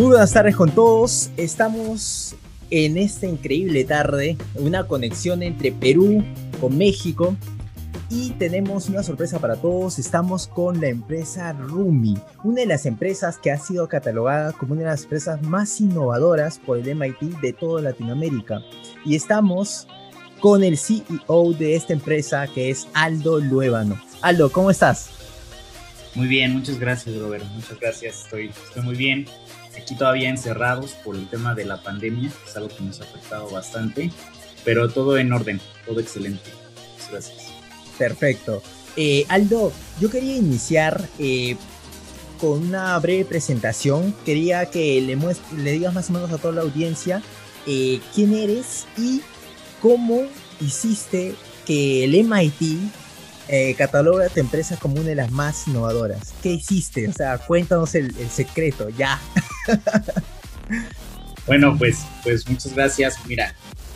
Muy buenas tardes con todos. Estamos en esta increíble tarde, una conexión entre Perú con México y tenemos una sorpresa para todos. Estamos con la empresa Rumi, una de las empresas que ha sido catalogada como una de las empresas más innovadoras por el MIT de toda Latinoamérica. Y estamos con el CEO de esta empresa que es Aldo Luébano. Aldo, ¿cómo estás? Muy bien, muchas gracias Robert, muchas gracias, estoy, estoy muy bien. Aquí todavía encerrados por el tema de la pandemia, es algo que nos ha afectado bastante, pero todo en orden, todo excelente. Muchas gracias. Perfecto. Eh, Aldo, yo quería iniciar eh, con una breve presentación. Quería que le, le digas más o menos a toda la audiencia eh, quién eres y cómo hiciste que el MIT eh, cataloga tu empresa como una de las más innovadoras. ¿Qué hiciste? O sea, cuéntanos el, secreto, ya. bueno, pues, pues muchas gracias. Mira,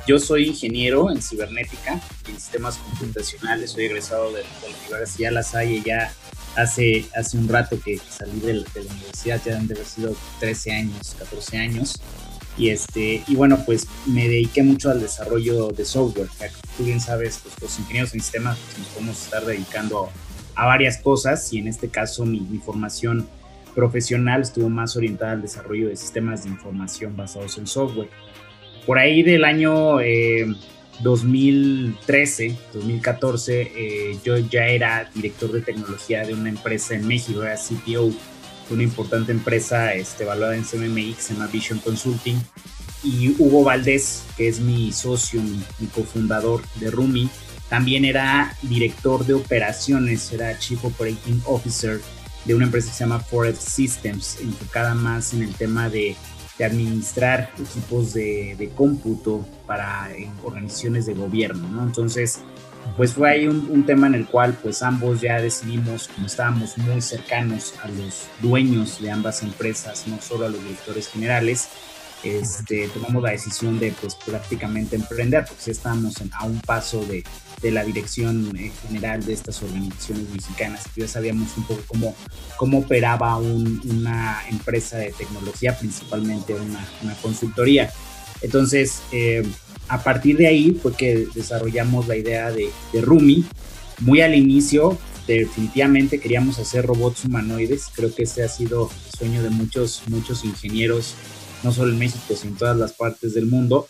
yo soy ingeniero en cibernética en sistemas computacionales, soy egresado de, la Universidad La Salle ya hace, hace un rato que salí de, de la universidad, ya han de haber sido 13 años, 14 años. Y, este, y bueno, pues me dediqué mucho al desarrollo de software. Tú bien sabes, pues, los ingenieros en sistemas pues, nos podemos estar dedicando a varias cosas y en este caso mi, formación profesional estuvo más orientada al desarrollo de sistemas de información basados en software. Por ahí del año 2013, eh, 2014, eh, yo ya era director de tecnología de una empresa en México, era CTO una importante empresa este, evaluada en CMMX, se llama Vision Consulting. Y Hugo Valdés, que es mi socio, mi, cofundador de Rumi, también era director de operaciones, era Chief Operating Officer de una empresa que se llama Forest Systems, enfocada más en el tema de, de administrar equipos de, de, cómputo para organizaciones de gobierno, ¿no? Entonces, pues fue ahí un, tema en el cual pues ambos ya decidimos, como estábamos muy cercanos a los dueños de ambas empresas, no solo a los directores generales, este, tomamos la decisión de pues prácticamente emprender, porque ya estábamos a un paso de, de la dirección eh, general de estas organizaciones mexicanas, ya sabíamos un poco cómo, cómo operaba una empresa de tecnología, principalmente una, una consultoría. Entonces, eh, a partir de ahí fue que desarrollamos la idea de, de Rumi. Muy al inicio, definitivamente queríamos hacer robots humanoides. Creo que ese ha sido el sueño de muchos, muchos ingenieros, no solo en México, sino en todas las partes del mundo.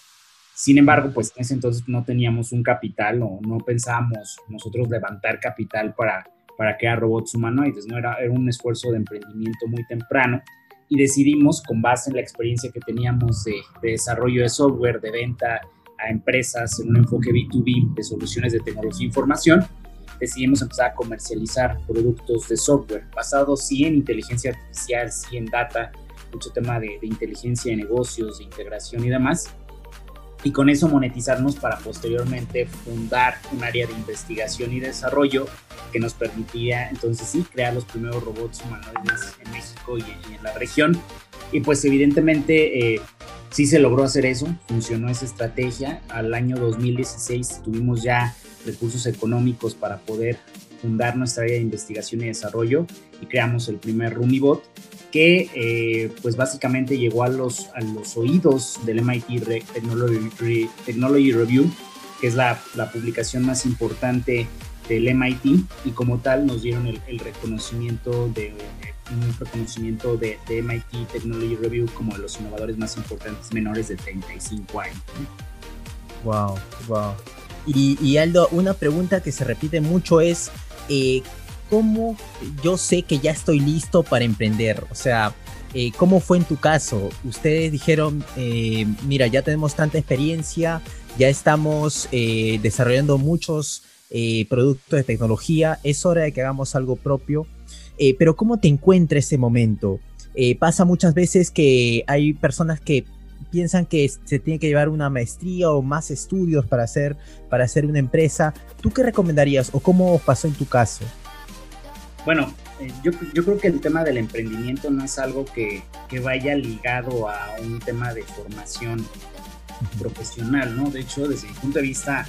Sin embargo, pues en ese entonces no teníamos un capital o no pensábamos nosotros levantar capital para, para crear robots humanoides, ¿no? Era, era un esfuerzo de emprendimiento muy temprano y decidimos, con base en la experiencia que teníamos de, de desarrollo de software, de venta a empresas en un enfoque B2B de soluciones de tecnología e información, decidimos empezar a comercializar productos de software basados sí en inteligencia artificial, sí en data, mucho tema de, inteligencia de negocios, de integración y demás. Y con eso monetizarnos para posteriormente fundar un área de investigación y desarrollo que nos permitía entonces sí crear los primeros robots humanoides en México y, en la región. Y pues evidentemente eh, sí se logró hacer eso, funcionó esa estrategia. Al año 2016 tuvimos ya recursos económicos para poder fundar nuestra área de investigación y desarrollo y creamos el primer RumiBot que eh, pues básicamente llegó a los, a los oídos del MIT Technology, Technology Review, que es la, la, publicación más importante del MIT y como tal nos dieron el, el reconocimiento de un reconocimiento de, MIT Technology Review como de los innovadores más importantes menores de 35 años. Wow, wow. Y, Aldo, una pregunta que se repite mucho es, eh, ¿cómo yo sé que ya estoy listo para emprender? O sea, eh, ¿cómo fue en tu caso? Ustedes dijeron, eh, mira, ya tenemos tanta experiencia, ya estamos desarrollando muchos productos de tecnología, es hora de que hagamos algo propio. Eh, pero ¿cómo te encuentra ese momento? Eh, pasa muchas veces que hay personas que piensan que se tiene que llevar una maestría o más estudios para hacer, para hacer una empresa. ¿Tú qué recomendarías o cómo pasó en tu caso? Bueno, eh, yo, yo, creo que el tema del emprendimiento no es algo que, que vaya ligado a un tema de formación profesional, ¿no? De hecho, desde mi punto de vista,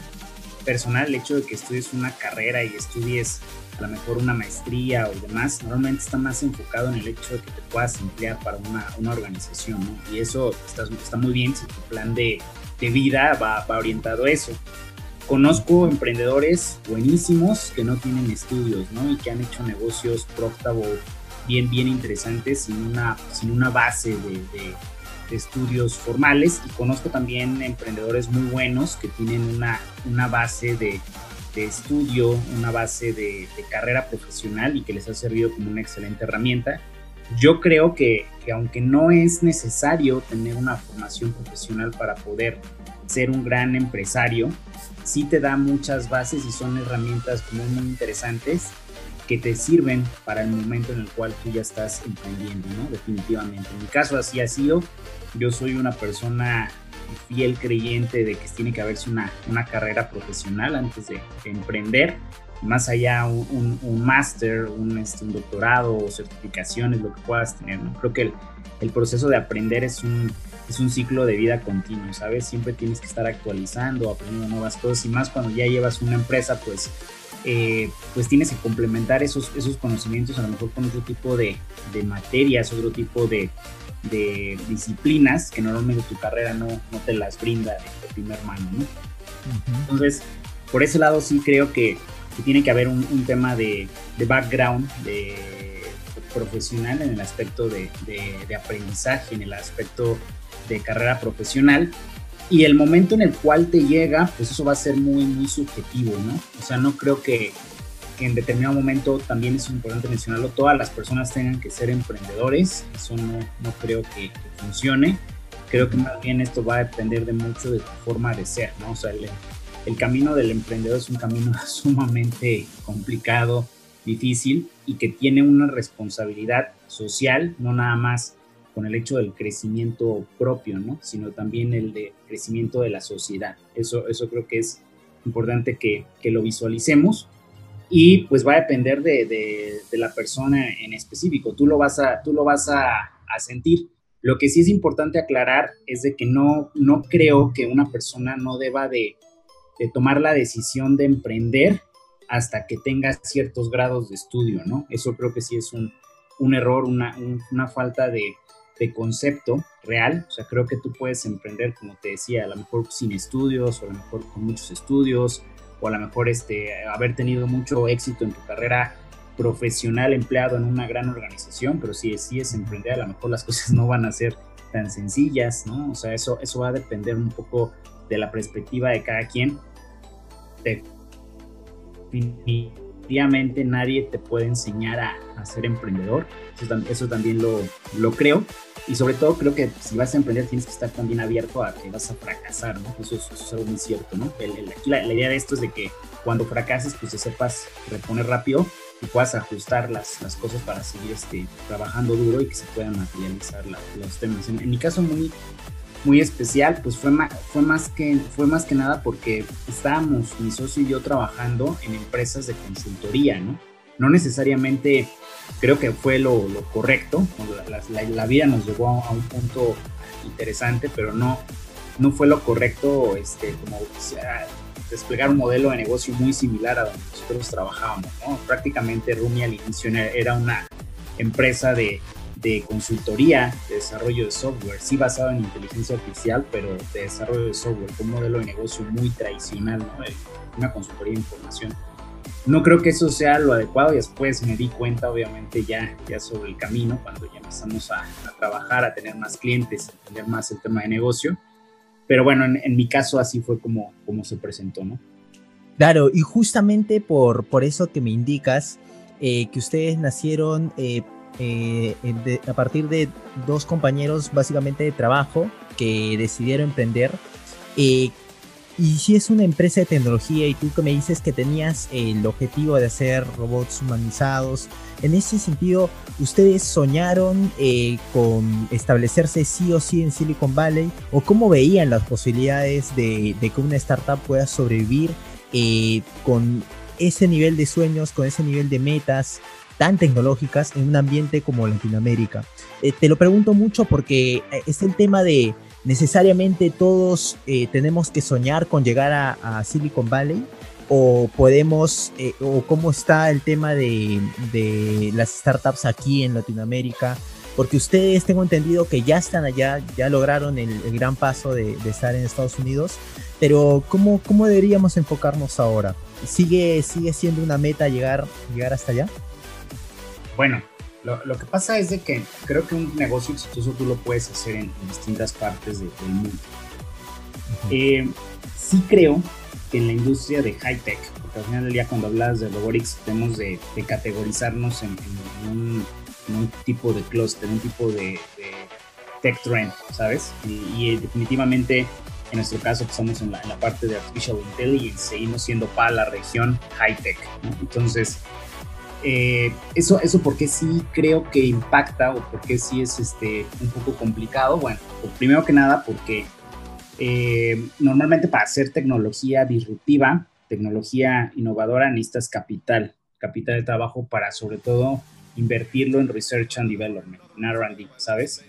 personal, el hecho de que estudies una carrera y estudies a lo mejor una maestría o demás, normalmente está más enfocado en el hecho de que te puedas emplear para una, una organización, ¿no? Y eso está, está muy bien si tu plan de, de vida va, va orientado a eso. Conozco emprendedores buenísimos que no tienen estudios, ¿no? Y que han hecho negocios profitable bien, bien interesantes sin una, sin una base de, de, estudios formales. Y conozco también emprendedores muy buenos que tienen una, una base de, de estudio, una base de, carrera profesional y que les ha servido como una excelente herramienta. Yo creo que, que aunque no es necesario tener una formación profesional para poder ser un gran empresario, sí te da muchas bases y son herramientas muy, muy interesantes que te sirven para el momento en el cual tú ya estás emprendiendo, ¿no? Definitivamente. En mi caso así ha sido. Yo soy una persona fiel creyente de que tiene que haberse una, una carrera profesional antes de, de emprender. Más allá un, un, máster, un, este, un doctorado o certificaciones, lo que puedas tener, ¿no? Creo que el, el proceso de aprender es un, es un ciclo de vida continuo, ¿sabes? Siempre tienes que estar actualizando, aprendiendo nuevas cosas y más cuando ya llevas una empresa, pues, eh, pues tienes que complementar esos, esos conocimientos a lo mejor con otro tipo de, de materias, otro tipo de, de, disciplinas que normalmente tu carrera no, no te las brinda de, de primer mano, ¿no? Uh -huh. Entonces, por ese lado sí creo que, que tiene que haber un, un tema de, de background, de profesional en el aspecto de, de, de, aprendizaje, en el aspecto de carrera profesional. Y el momento en el cual te llega, pues eso va a ser muy, muy subjetivo, ¿no? O sea, no creo que, que en determinado momento, también es importante mencionarlo, todas las personas tengan que ser emprendedores. Eso no, no creo que, funcione. Creo que más bien esto va a depender de mucho de tu forma de ser, ¿no? O sea, el, el camino del emprendedor es un camino sumamente complicado, difícil y que tiene una responsabilidad social, no nada más con el hecho del crecimiento propio, ¿no? sino también el de crecimiento de la sociedad. Eso, eso creo que es importante que, que lo visualicemos y pues va a depender de, de, de, la persona en específico. Tú lo vas a, tú lo vas a, a, sentir. Lo que sí es importante aclarar es de que no, no creo que una persona no deba de, de tomar la decisión de emprender hasta que tenga ciertos grados de estudio, ¿no? Eso creo que sí es un, un error, una, un, una falta de, de concepto real. O sea, creo que tú puedes emprender, como te decía, a lo mejor sin estudios, o a lo mejor con muchos estudios, o a lo mejor este, haber tenido mucho éxito en tu carrera profesional empleado en una gran organización, pero si decides emprender, a lo mejor las cosas no van a ser tan sencillas, ¿no? O sea, eso, eso va a depender un poco de la perspectiva de cada quien. Definitivamente nadie te puede enseñar a, a ser emprendedor, eso, eso también lo, lo creo, y sobre todo creo que si vas a emprender tienes que estar también abierto a que vas a fracasar, ¿no? Eso, eso es algo muy cierto, ¿no? El, el, la, la, idea de esto es de que cuando fracases, pues te sepas reponer rápido y puedas ajustar las, las cosas para seguir este, trabajando duro y que se puedan materializar la, los temas. En, en, mi caso muy, muy especial, pues fue, fue, más que, fue más que nada porque estábamos, mi socio y yo, trabajando en empresas de consultoría, ¿no? No necesariamente creo que fue lo, lo correcto. La, la, la, vida nos llevó a, un punto interesante, pero no, no fue lo correcto este, como desplegar un modelo de negocio muy similar a donde nosotros trabajábamos. ¿no? Prácticamente Rumi al inicio era una empresa de, de, consultoría, de desarrollo de software, sí basado en inteligencia artificial, pero de desarrollo de software, un modelo de negocio muy tradicional, ¿no? una consultoría de información no creo que eso sea lo adecuado y después me di cuenta obviamente ya, ya sobre el camino cuando ya empezamos a, a trabajar, a tener más clientes, a entender más el tema de negocio. Pero bueno, en, en, mi caso así fue como, como se presentó, ¿no? Claro, y justamente por, por eso que me indicas eh, que ustedes nacieron eh, eh, a partir de dos compañeros básicamente de trabajo que decidieron emprender. Eh, y si es una empresa de tecnología y tú que me dices que tenías el objetivo de hacer robots humanizados, en ese sentido, ¿ustedes soñaron eh, con establecerse sí o sí en Silicon Valley? ¿O cómo veían las posibilidades de, de que una startup pueda sobrevivir con ese nivel de sueños, con ese nivel de metas tan tecnológicas en un ambiente como Latinoamérica? Eh, te lo pregunto mucho porque es el tema de necesariamente todos eh, tenemos que soñar con llegar a, a, Silicon Valley o podemos, eh, o cómo está el tema de, de, las startups aquí en Latinoamérica, porque ustedes tengo entendido que ya están allá, ya lograron el, gran paso de, de, estar en Estados Unidos, pero ¿cómo, cómo deberíamos enfocarnos ahora? ¿Sigue, sigue siendo una meta llegar, llegar hasta allá? Bueno, lo, lo, que pasa es de que creo que un negocio exitoso tú lo puedes hacer en, distintas partes del mundo. eh, sí creo que en la industria de high tech, porque al final del día cuando hablas de robotics tenemos de, de categorizarnos en, en, un, en, un, tipo de cluster, un tipo de, de tech trend, ¿sabes? Y, y, definitivamente en nuestro caso que estamos en la, en la, parte de artificial intelligence, seguimos siendo para la región high tech, ¿no? Entonces, eh, eso, eso porque sí creo que impacta o porque sí es este, un poco complicado. Bueno, pues primero que nada porque eh, normalmente para hacer tecnología disruptiva, tecnología innovadora, necesitas capital, capital de trabajo para sobre todo invertirlo en research and development, en R&D, ¿sabes?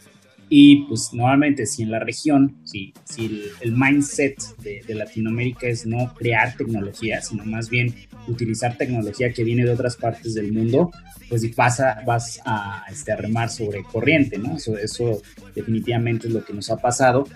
Y pues normalmente si en la región, si, si el, el mindset de, de, Latinoamérica es no crear tecnología, sino más bien utilizar tecnología que viene de otras partes del mundo, pues pasa, vas a, este, a remar sobre corriente, ¿no? Eso, eso definitivamente es lo que nos ha pasado.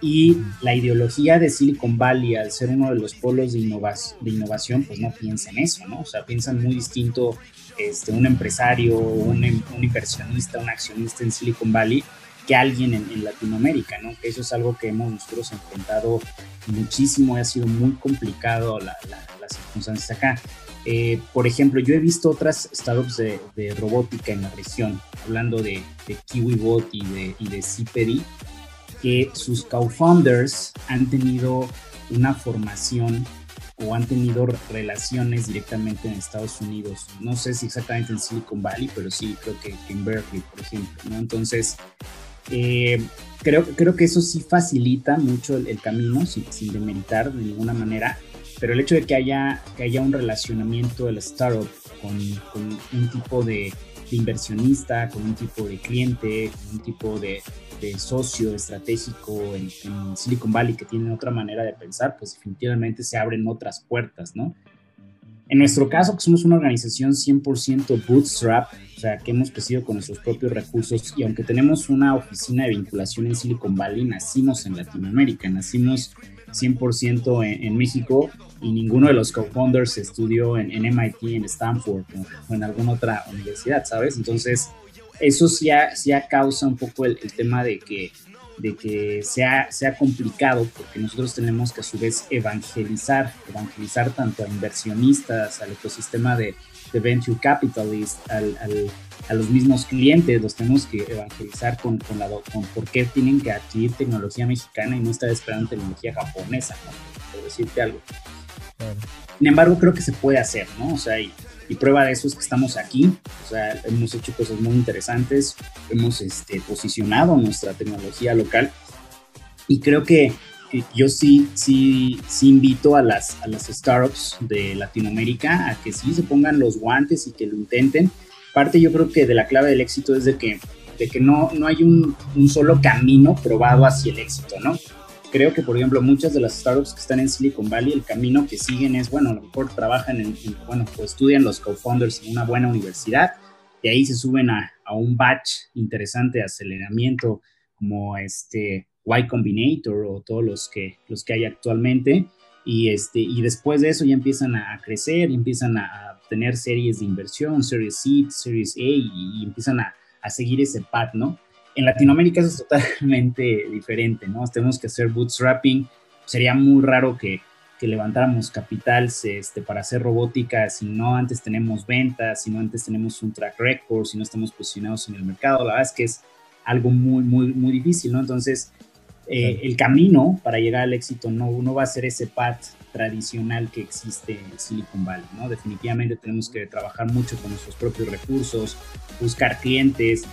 Y la ideología de Silicon Valley, al ser uno de los polos de, innovación, de innovación pues no piensa en eso, ¿no? O sea, piensan muy distinto este, un empresario, un, un inversionista, un accionista en Silicon Valley que alguien en, en, Latinoamérica, ¿no? Eso es algo que hemos nosotros enfrentado muchísimo ha sido muy complicado la, la, las circunstancias acá. Eh, por ejemplo, yo he visto otras startups de, de robótica en la región, hablando de, de KiwiBot y de, y de CPD, que sus co-founders han tenido una formación o han tenido relaciones directamente en Estados Unidos. No sé si exactamente en Silicon Valley, pero sí creo que en Berkeley, por ejemplo. ¿no? Entonces, eh, creo, creo que eso sí facilita mucho el, el camino, sin, sin demeritar de ninguna manera, pero el hecho de que haya, que haya un relacionamiento de la startup con, con un tipo de, de, inversionista, con un tipo de cliente, con un tipo de, de socio estratégico en, en, Silicon Valley que tienen otra manera de pensar, pues definitivamente se abren otras puertas, ¿no? En nuestro caso, que somos una organización 100% bootstrap, o sea, que hemos crecido con nuestros propios recursos y aunque tenemos una oficina de vinculación en Silicon Valley, nacimos en Latinoamérica, nacimos 100% en, en, México y ninguno de los co-founders estudió en, en, MIT, en Stanford o, en alguna otra universidad, ¿sabes? Entonces, eso sí, ha, sí ha causa un poco el, el tema de que de que sea, sea complicado porque nosotros tenemos que a su vez evangelizar, evangelizar tanto a inversionistas, al ecosistema de, de venture capitalists, al, al, a los mismos clientes, los tenemos que evangelizar con, con, la, con por qué tienen que adquirir tecnología mexicana y no estar esperando tecnología japonesa, ¿no? por decirte algo. Sin embargo, creo que se puede hacer, ¿no? O sea, y, y prueba de eso es que estamos aquí, o sea, hemos hecho cosas muy interesantes, hemos este, posicionado nuestra tecnología local y creo que, yo sí, sí, sí invito a las, a las startups de Latinoamérica a que sí se pongan los guantes y que lo intenten. Parte yo creo que de la clave del éxito es de que, de que no, no hay un, un solo camino probado hacia el éxito, ¿no? Creo que, por ejemplo, muchas de las startups que están en Silicon Valley, el camino que siguen es, bueno, a lo mejor trabajan en, en bueno, pues estudian los co-founders en una buena universidad, de ahí se suben a, a, un batch interesante de aceleramiento como este Y Combinator o todos los que, los que hay actualmente, y, este, y después de eso ya empiezan a, crecer, y empiezan a, a, tener series de inversión, Series C, Series A, y, y empiezan a, a seguir ese path, ¿no? En Latinoamérica eso es totalmente diferente, ¿no? Tenemos que hacer bootstrapping. Sería muy raro que, que levantáramos capital este, para hacer robótica si no antes tenemos ventas, si no antes tenemos un track record, si no estamos posicionados en el mercado. La verdad es que es algo muy, muy, muy difícil, ¿no? Entonces, eh, el camino para llegar al éxito no, no va a ser ese path tradicional que existe en Silicon Valley, ¿no? Definitivamente tenemos que trabajar mucho con nuestros propios recursos, buscar clientes,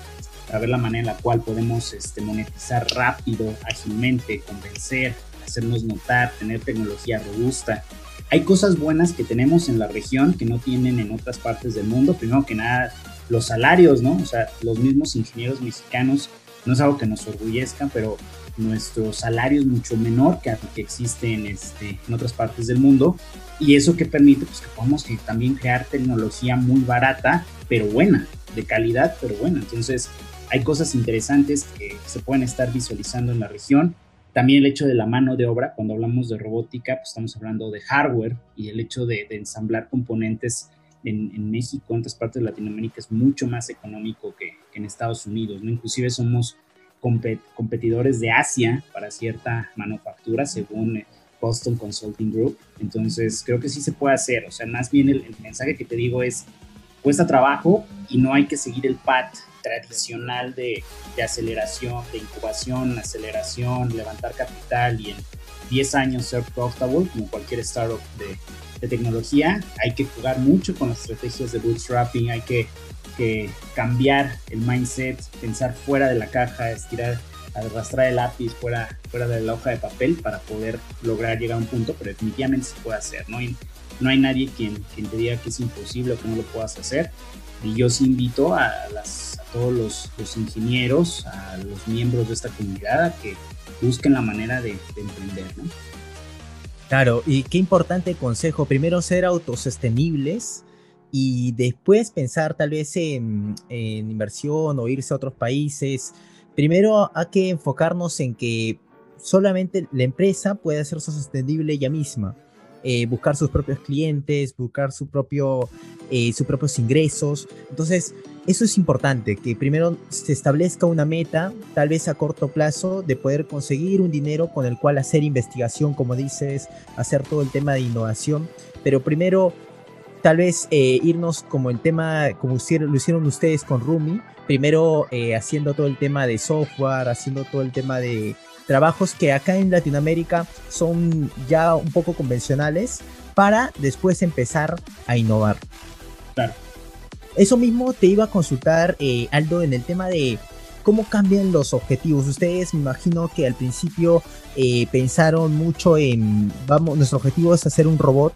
para ver la manera en la cual podemos este, monetizar rápido, ágilmente, convencer, hacernos notar, tener tecnología robusta. Hay cosas buenas que tenemos en la región que no tienen en otras partes del mundo. Primero que nada, los salarios, ¿no? O sea, los mismos ingenieros mexicanos no es algo que nos orgullezca, pero nuestro salario es mucho menor que, que existe en, este, en otras partes del mundo y eso que permite pues, que podamos también crear tecnología muy barata, pero buena, de calidad, pero buena. Entonces, hay cosas interesantes que se pueden estar visualizando en la región. También el hecho de la mano de obra, cuando hablamos de robótica, pues estamos hablando de hardware y el hecho de, ensamblar componentes en, México, en otras partes de Latinoamérica, es mucho más económico que, en Estados Unidos. ¿no? Inclusive somos competidores de Asia para cierta manufactura, según Boston Consulting Group. Entonces, creo que sí se puede hacer. O sea, más bien el, mensaje que te digo es, cuesta trabajo y no hay que seguir el path tradicional de, de, aceleración, de incubación, aceleración, levantar capital y en 10 años ser profitable, como cualquier startup de, de tecnología. Hay que jugar mucho con las estrategias de bootstrapping, hay que, que cambiar el mindset, pensar fuera de la caja, estirar arrastrar el lápiz fuera, fuera de la hoja de papel para poder lograr llegar a un punto, pero definitivamente se puede hacer, ¿no? no hay nadie quien, quien te diga que es imposible o que no lo puedas hacer. Y yo sí invito a, las, a todos los, los, ingenieros, a los miembros de esta comunidad a que busquen la manera de, emprender, ¿no? Claro, y qué importante consejo. Primero ser autosostenibles y después pensar tal vez en, en inversión o irse a otros países. Primero hay que enfocarnos en que solamente la empresa puede ser sostenible ella misma. Eh, buscar sus propios clientes, buscar su propio, eh, sus propios ingresos. Entonces, eso es importante, que primero se establezca una meta, tal vez a corto plazo, de poder conseguir un dinero con el cual hacer investigación, como dices, hacer todo el tema de innovación, pero primero tal vez eh, irnos como el tema, como lo hicieron ustedes con Rumi, primero haciendo todo el tema de software, haciendo todo el tema de, trabajos que acá en Latinoamérica son ya un poco convencionales para después empezar a innovar. Claro. Eso mismo te iba a consultar, eh, Aldo, en el tema de cómo cambian los objetivos. Ustedes me imagino que al principio eh, pensaron mucho en, vamos, nuestro objetivo es hacer un robot,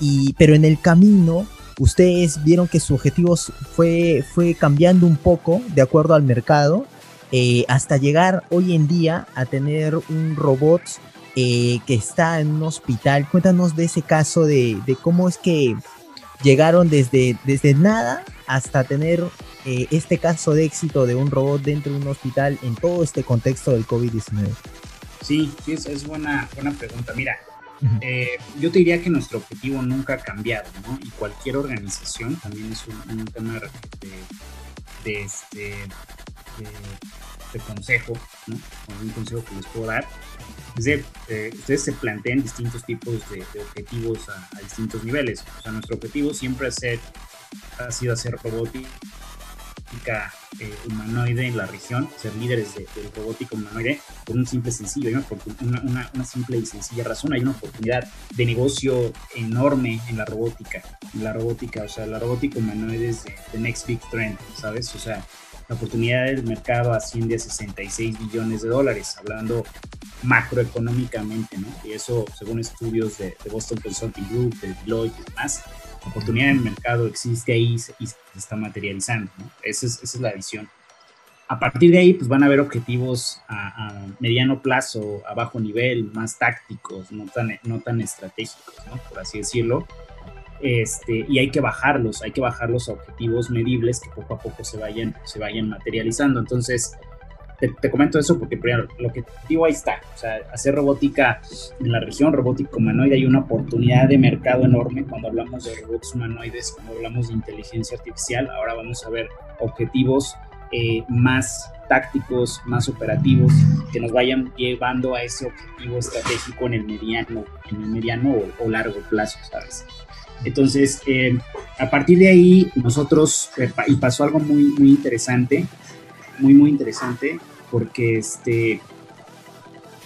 y, pero en el camino ustedes vieron que su objetivo fue, fue cambiando un poco de acuerdo al mercado eh, hasta llegar hoy en día a tener un robot eh, que está en un hospital. Cuéntanos de ese caso, de, cómo es que llegaron desde, desde nada hasta tener eh, este caso de éxito de un robot dentro de un hospital en todo este contexto del COVID-19. Sí, sí, es, es buena, buena pregunta. Mira, yo te diría que nuestro objetivo nunca ha cambiado, ¿no? Y cualquier organización, también es un, tema de, este, de, consejo, ¿no? un consejo que les puedo dar. Es de, eh, ustedes se planteen distintos tipos de, objetivos a, distintos niveles. O sea, nuestro objetivo siempre ha sido hacer robótica eh, humanoide en la región, ser líderes de, robótica humanoide, por un simple sencillo, una, una, una, simple y sencilla razón. Hay una oportunidad de negocio enorme en la robótica, en la robótica, o sea, la robótica humanoide es the next big trend, ¿sabes? O sea, la oportunidad del mercado asciende a 66 billones de dólares, hablando macroeconómicamente, ¿no? Y eso según estudios de, Boston Consulting Group, de Deloitte y demás, la oportunidad del mercado existe ahí y se, está materializando, ¿no? Esa es, esa es, la visión. A partir de ahí, pues van a haber objetivos a, a, mediano plazo, a bajo nivel, más tácticos, no tan, no tan estratégicos, ¿no? Por así decirlo este, y hay que bajarlos, hay que bajarlos a objetivos medibles que poco a poco se vayan, se vayan materializando. Entonces, te, comento eso porque primero, lo que digo ahí está, o sea, hacer robótica en la región, robótica humanoide, hay una oportunidad de mercado enorme cuando hablamos de robots humanoides, cuando hablamos de inteligencia artificial, ahora vamos a ver objetivos eh, más tácticos, más operativos, que nos vayan llevando a ese objetivo estratégico en el mediano, en el mediano o, o largo plazo, ¿sabes? Entonces, eh, a partir de ahí, nosotros, eh, y pasó algo muy, muy interesante, muy, muy interesante, porque este,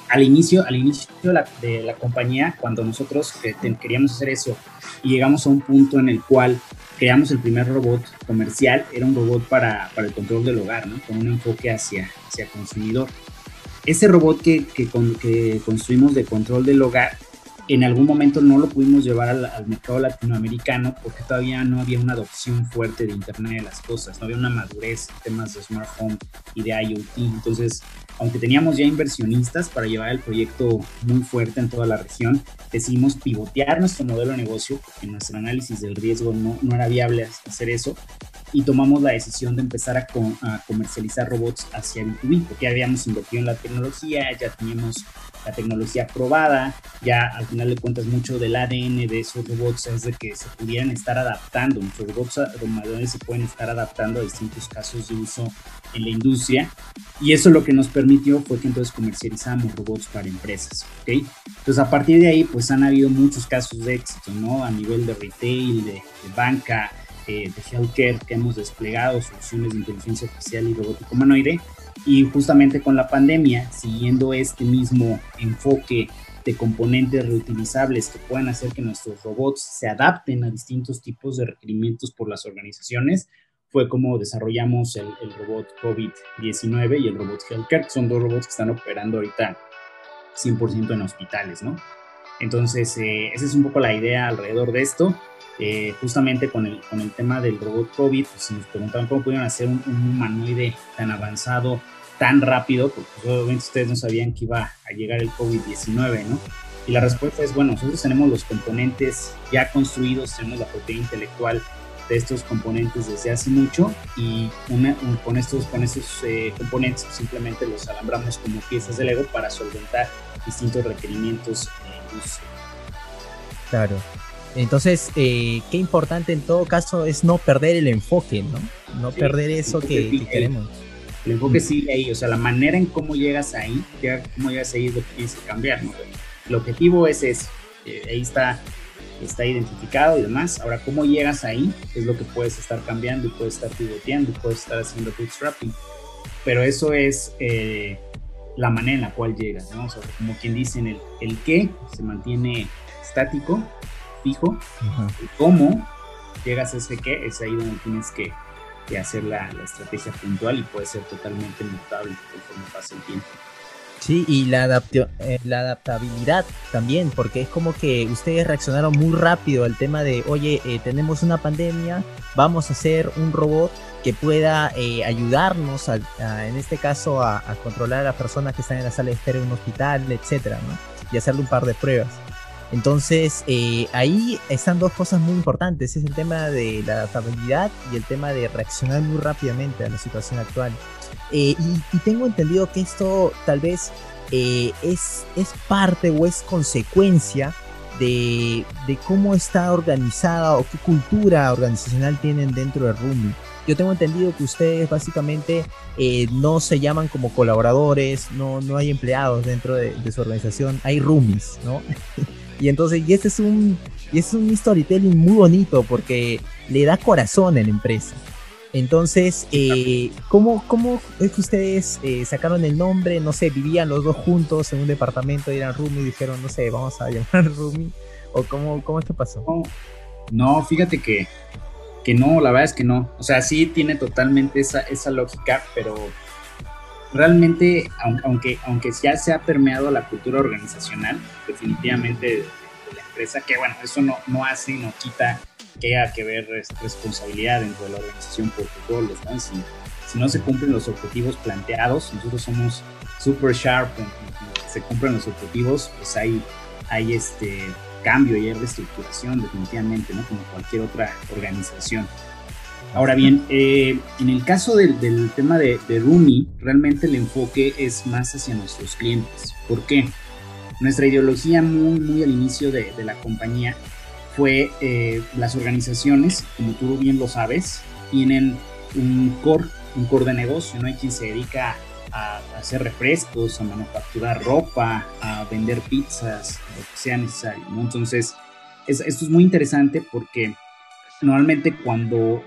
al inicio, al inicio de la, de la compañía, cuando nosotros eh, queríamos hacer eso y llegamos a un punto en el cual creamos el primer robot comercial, era un robot para, para el control del hogar, ¿no? con un enfoque hacia, hacia consumidor. Ese robot que, que, con, que construimos de control del hogar en algún momento no lo pudimos llevar al, mercado latinoamericano porque todavía no había una adopción fuerte de Internet de las Cosas, no había una madurez en temas de smartphone y de IoT. Entonces, aunque teníamos ya inversionistas para llevar el proyecto muy fuerte en toda la región, decidimos pivotear nuestro modelo de negocio porque en nuestro análisis del riesgo no, no era viable hacer eso y tomamos la decisión de empezar a, comercializar robots hacia B2B, porque habíamos invertido en la tecnología, ya teníamos la tecnología probada, ya al final de cuentas mucho del ADN de esos robots es de que se pudieran estar adaptando, nuestros robots domadores se pueden estar adaptando a distintos casos de uso en la industria y eso lo que nos permitió fue que entonces comercializamos robots para empresas, ¿ok? Entonces a partir de ahí pues han habido muchos casos de éxito, ¿no? A nivel de retail, de, de banca, eh, de healthcare que hemos desplegado, soluciones de inteligencia artificial y robótico humanoide. Y justamente con la pandemia, siguiendo este mismo enfoque de componentes reutilizables que puedan hacer que nuestros robots se adapten a distintos tipos de requerimientos por las organizaciones, fue como desarrollamos el, robot COVID-19 y el robot Healthcare, que son dos robots que están operando ahorita 100% en hospitales, ¿no? Entonces, eh, esa es un poco la idea alrededor de esto. Eh, justamente con el, con el tema del robot COVID, pues, nos preguntaban cómo pudieron hacer un, humanoide tan avanzado, tan rápido, porque pues, obviamente ustedes no sabían que iba a llegar el COVID-19, ¿no? Y la respuesta es, bueno, nosotros tenemos los componentes ya construidos, tenemos la propiedad intelectual de estos componentes desde hace mucho y con estos, con estos eh, componentes simplemente los alambramos como piezas de Lego para solventar distintos requerimientos en industria. Claro, entonces, eh, qué importante en todo caso es no perder el enfoque, ¿no? No perder eso que, queremos. El enfoque mm. sigue ahí, o sea, la manera en cómo llegas ahí, cómo llegas ahí es lo que tienes que cambiar, ¿no? El objetivo es eso, eh, ahí está, está identificado y demás. Ahora, cómo llegas ahí es lo que puedes estar cambiando y puedes estar pivoteando y puedes estar haciendo bootstrapping. Pero eso es eh, la manera en la cual llegas, ¿no? O sea, como quien dice, el, el qué se mantiene estático fijo. ¿Cómo llegas a ese qué? Es ahí donde tienes que, hacer la, estrategia puntual y puede ser totalmente mutable conforme pasa el tiempo. Sí, y la, eh, la adaptabilidad también, porque es como que ustedes reaccionaron muy rápido al tema de, oye, eh, tenemos una pandemia, vamos a hacer un robot que pueda eh, ayudarnos, en este caso, a, a, controlar a las personas que están en la sala de espera de un hospital, etcétera, ¿no? Y hacerle un par de pruebas. Entonces, eh, ahí están dos cosas muy importantes. Es el tema de la adaptabilidad y el tema de reaccionar muy rápidamente a la situación actual. Eh, y, tengo entendido que esto tal vez eh, es, es parte o es consecuencia de, de, cómo está organizada o qué cultura organizacional tienen dentro de Rumi. Yo tengo entendido que ustedes básicamente no se llaman como colaboradores, no, no hay empleados dentro de, de su organización, hay roomies, ¿no? Y entonces, y este es un, y es un storytelling muy bonito porque le da corazón a la empresa. Entonces, eh, ¿cómo, ¿cómo, es que ustedes eh, sacaron el nombre? No sé, vivían los dos juntos en un departamento eran roomie y dijeron, no sé, vamos a llamar roomie. ¿O cómo, cómo esto pasó? No, fíjate que, que no, la verdad es que no. O sea, sí tiene totalmente esa, esa lógica, pero realmente, aunque, aunque ya se ha permeado la cultura organizacional, definitivamente de, la empresa, que bueno, eso no, no hace, no quita que haya que ver responsabilidad dentro de la organización por todos ¿no? Si, si no se cumplen los objetivos planteados, nosotros somos super sharp, en, se cumplen los objetivos, pues hay, hay este cambio y hay reestructuración definitivamente, ¿no? Como cualquier otra organización. Ahora bien, eh, en el caso del, tema de, de, realmente el enfoque es más hacia nuestros clientes. ¿Por qué? Nuestra ideología muy, muy al inicio de, la compañía fue eh, las organizaciones, como tú bien lo sabes, tienen un core, un core de negocio, ¿no? Hay quien se dedica a, hacer refrescos, a manufacturar ropa, a vender pizzas, lo que sea necesario, ¿no? Entonces, esto es muy interesante porque normalmente cuando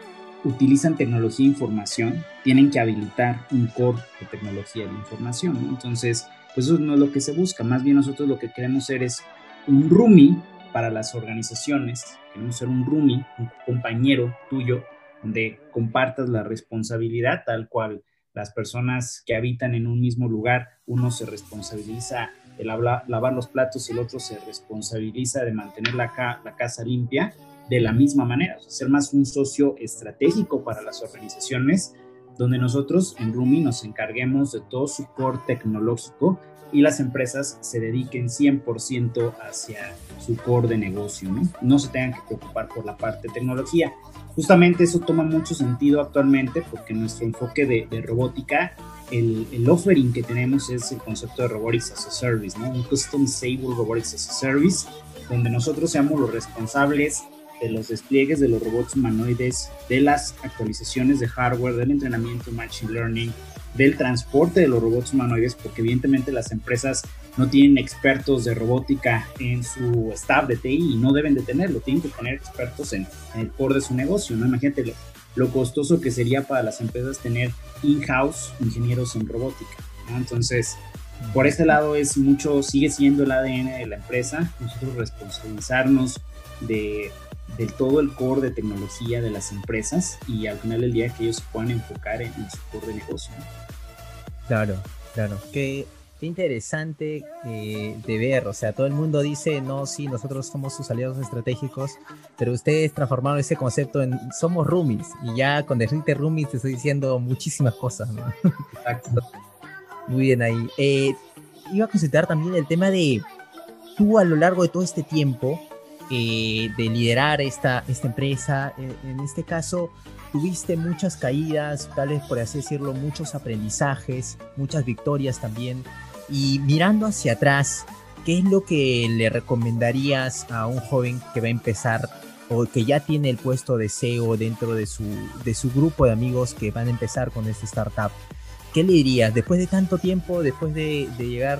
utilizan tecnología de información, tienen que habilitar un core de tecnología de información. Entonces, pues eso no es lo que se busca. Más bien nosotros lo que queremos ser es un roomie para las organizaciones. Queremos ser un roomie, un compañero tuyo, donde compartas la responsabilidad tal cual las personas que habitan en un mismo lugar, uno se responsabiliza de lavar los platos y el otro se responsabiliza de mantener la casa limpia de la misma manera, ser más un socio estratégico para las organizaciones, donde nosotros en Rumi nos encarguemos de todo su core tecnológico y las empresas se dediquen 100% hacia su core de negocio, ¿no? No se tengan que preocupar por la parte de tecnología. Justamente eso toma mucho sentido actualmente porque nuestro enfoque de, de robótica, el, el, offering que tenemos es el concepto de Robotics as a Service, ¿no? Un Customizable Robotics as a Service, donde nosotros seamos los responsables de los despliegues de los robots humanoides, de las actualizaciones de hardware, del entrenamiento machine learning, del transporte de los robots humanoides, porque evidentemente las empresas no tienen expertos de robótica en su staff de TI y no deben de tenerlo, tienen que tener expertos en, el core de su negocio. Imagínate lo, costoso que sería para las empresas tener in-house ingenieros en robótica. Entonces, por este lado es mucho, sigue siendo el ADN de la empresa, nosotros responsabilizarnos de del todo el core de tecnología de las empresas y al final del día que ellos se puedan enfocar en, su core de negocio. Claro, claro. Qué, interesante eh, de ver. O sea, todo el mundo dice, no, sí, nosotros somos sus aliados estratégicos, pero ustedes transformaron ese concepto en somos roomies. Y ya con decirte roomies te estoy diciendo muchísimas cosas. ¿no? Exacto. Muy bien ahí. Eh, iba a considerar también el tema de tú a lo largo de todo este tiempo, eh, de liderar esta, esta empresa. Eh, en, este caso, tuviste muchas caídas, tal vez por así decirlo, muchos aprendizajes, muchas victorias también. Y mirando hacia atrás, ¿qué es lo que le recomendarías a un joven que va a empezar o que ya tiene el puesto de CEO dentro de su, de su grupo de amigos que van a empezar con esta startup? ¿Qué le dirías después de tanto tiempo, después de, de llegar,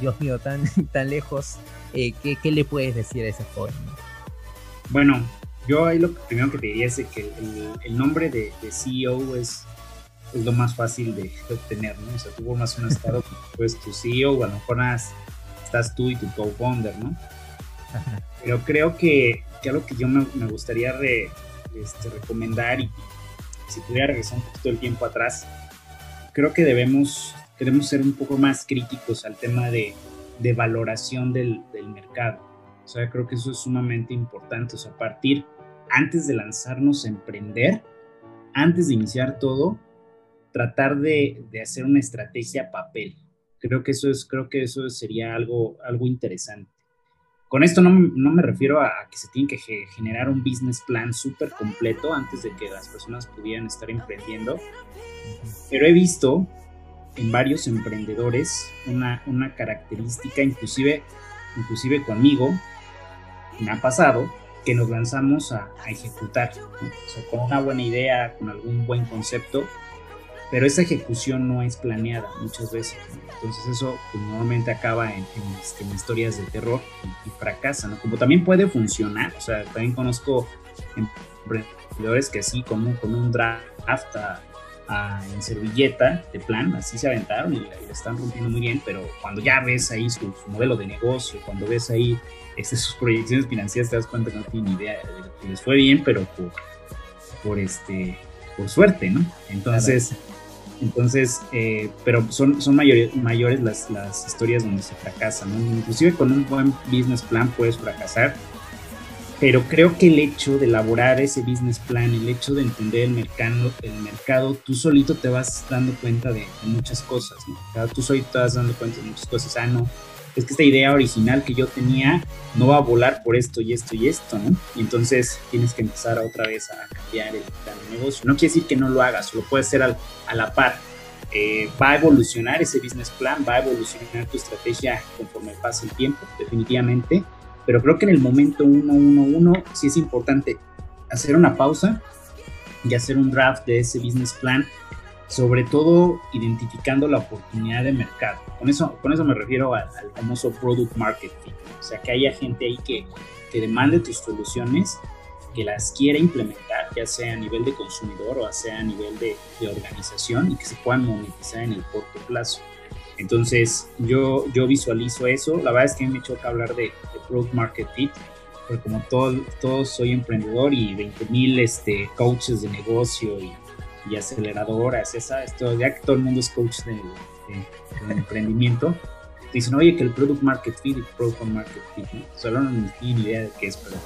Dios mío, tan, tan lejos? Eh, ¿qué, le puedes decir a ese joven? Bueno, yo ahí lo primero que te diría es que el, nombre de, CEO es, es, lo más fácil de, obtener, ¿no? O sea, tú formas una startup, pues tu CEO, o a lo mejor estás tú y tu co-founder, ¿no? Pero creo que, que, algo que yo me, gustaría este, recomendar y si pudiera regresar un poquito el tiempo atrás, creo que debemos, debemos ser un poco más críticos al tema de, de valoración del, del, mercado. O sea, creo que eso es sumamente importante. O sea, partir antes de lanzarnos a emprender, antes de iniciar todo, tratar de, de hacer una estrategia papel. Creo que eso, es, creo que eso sería algo, algo interesante. Con esto no, no me refiero a que se tiene que generar un business plan súper completo antes de que las personas pudieran estar emprendiendo, pero he visto en varios emprendedores una, una característica, inclusive, inclusive conmigo, me ha pasado que nos lanzamos a, ejecutar, o sea, con una buena idea, con algún buen concepto, pero esa ejecución no es planeada muchas veces. Entonces eso pues, normalmente acaba en, este, en, historias de terror y, fracasa, ¿no? Como también puede funcionar, o sea, también conozco emprendedores que sí, como con un draft a, en servilleta de plan, así se aventaron y, le están rompiendo muy bien, pero cuando ya ves ahí su, modelo de negocio, cuando ves ahí este, sus proyecciones financieras, te das cuenta que no tienen idea de que les fue bien, pero por, por, este, por suerte, ¿no? Entonces, entonces eh, pero son, son mayores, mayores las, las historias donde se fracasa, ¿no? Inclusive con un buen business plan puedes fracasar pero creo que el hecho de elaborar ese business plan, el hecho de entender el mercado, el mercado tú solito te vas dando cuenta de, muchas cosas, ¿no? tú solito te vas dando cuenta de muchas cosas, ah, no, es que esta idea original que yo tenía no va a volar por esto y esto y esto, ¿no? Y entonces tienes que empezar otra vez a cambiar el plan de negocio. No quiere decir que no lo hagas, lo puedes hacer a la par. Eh, va a evolucionar ese business plan, va a evolucionar tu estrategia conforme pase el tiempo, definitivamente pero creo que en el momento 111 sí es importante hacer una pausa y hacer un draft de ese business plan, sobre todo identificando la oportunidad de mercado. Con eso, con eso me refiero al, famoso product marketing, o sea, que haya gente ahí que, que demande tus soluciones, que las quiera implementar, ya sea a nivel de consumidor o sea a nivel de, de organización y que se puedan monetizar en el corto plazo. Entonces, yo, yo visualizo eso. La verdad es que me choca hablar de Product Market Fit, porque como todo, todo soy emprendedor y 20 mil este, coaches de negocio y y aceleradoras, esa, esto, ya que todo el mundo es coach de, emprendimiento, dicen, oye, que el product market fit y product market fit, ¿no? Solo no tienen idea de qué es, pero,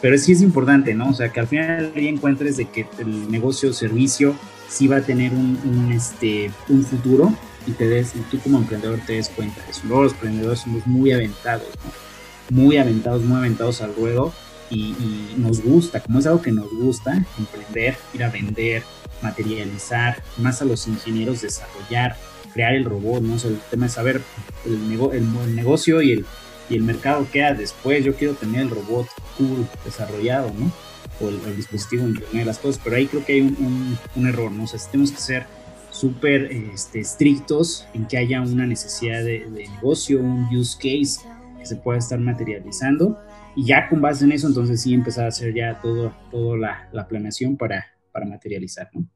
pero sí es importante, ¿no? O sea, que al final día encuentres de que el negocio o servicio sí va a tener un, este, un futuro y te des, y tú como emprendedor te des cuenta de eso. Luego los emprendedores somos muy aventados, ¿no? Muy aventados, muy aventados al ruedo y, nos gusta, como es algo que nos gusta, emprender, ir a vender, materializar, más a los ingenieros desarrollar, crear el robot, ¿no? el tema es saber el, el, negocio y el, y el mercado queda después. Yo quiero tener el robot cool desarrollado, ¿no? O el, dispositivo internet de las cosas, pero ahí creo que hay un, un, error, ¿no? O sea, tenemos que ser súper este, estrictos en que haya una necesidad de, de negocio, un use case que se pueda estar materializando y ya con base en eso, entonces sí empezar a hacer ya todo, toda la, la, planeación para, para materializar, ¿no?